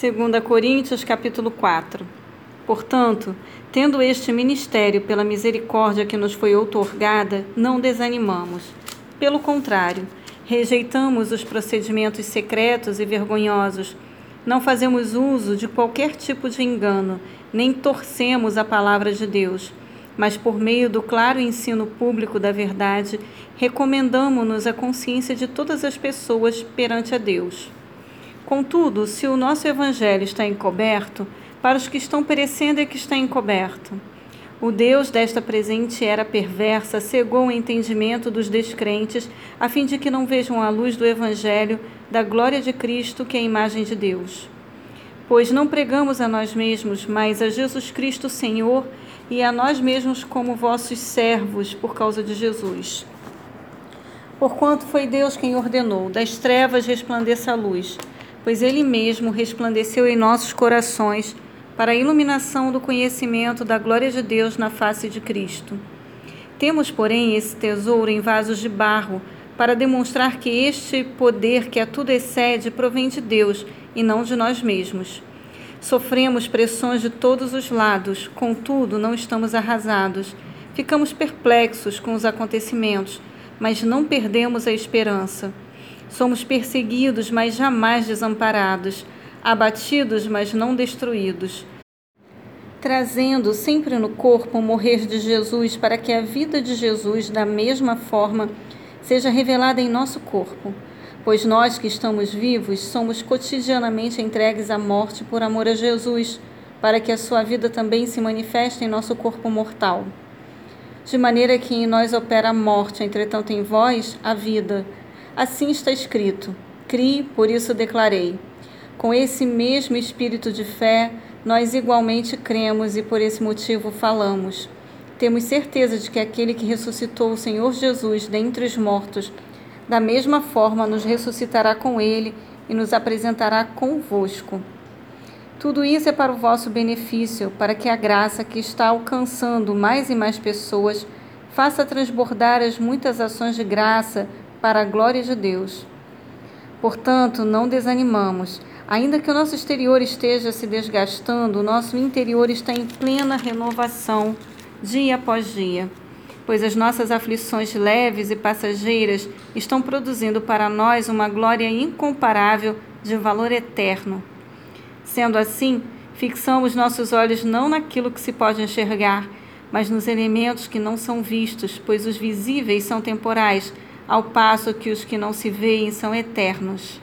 2 Coríntios capítulo 4. Portanto, tendo este ministério pela misericórdia que nos foi outorgada, não desanimamos. Pelo contrário, rejeitamos os procedimentos secretos e vergonhosos. Não fazemos uso de qualquer tipo de engano, nem torcemos a palavra de Deus, mas por meio do claro ensino público da verdade, recomendamos-nos a consciência de todas as pessoas perante a Deus. Contudo, se o nosso evangelho está encoberto, para os que estão perecendo é que está encoberto. O Deus desta presente era perversa cegou o entendimento dos descrentes, a fim de que não vejam a luz do Evangelho da glória de Cristo, que é a imagem de Deus. Pois não pregamos a nós mesmos, mas a Jesus Cristo Senhor e a nós mesmos como vossos servos por causa de Jesus. Porquanto foi Deus quem ordenou, das trevas resplandeça a luz pois Ele mesmo resplandeceu em nossos corações para a iluminação do conhecimento da glória de Deus na face de Cristo. Temos, porém, esse tesouro em vasos de barro, para demonstrar que este poder que a tudo excede provém de Deus e não de nós mesmos. Sofremos pressões de todos os lados, contudo, não estamos arrasados. Ficamos perplexos com os acontecimentos, mas não perdemos a esperança. Somos perseguidos, mas jamais desamparados, abatidos, mas não destruídos. Trazendo sempre no corpo o morrer de Jesus, para que a vida de Jesus, da mesma forma, seja revelada em nosso corpo. Pois nós que estamos vivos somos cotidianamente entregues à morte por amor a Jesus, para que a sua vida também se manifeste em nosso corpo mortal. De maneira que em nós opera a morte, entretanto em vós a vida. Assim está escrito: Crie, por isso declarei. Com esse mesmo espírito de fé, nós igualmente cremos e por esse motivo falamos. Temos certeza de que aquele que ressuscitou o Senhor Jesus dentre os mortos, da mesma forma nos ressuscitará com ele e nos apresentará convosco. Tudo isso é para o vosso benefício, para que a graça que está alcançando mais e mais pessoas faça transbordar as muitas ações de graça para a glória de Deus. Portanto, não desanimamos. Ainda que o nosso exterior esteja se desgastando, o nosso interior está em plena renovação, dia após dia, pois as nossas aflições leves e passageiras estão produzindo para nós uma glória incomparável de valor eterno. Sendo assim, fixamos nossos olhos não naquilo que se pode enxergar, mas nos elementos que não são vistos, pois os visíveis são temporais ao passo que os que não se veem são eternos.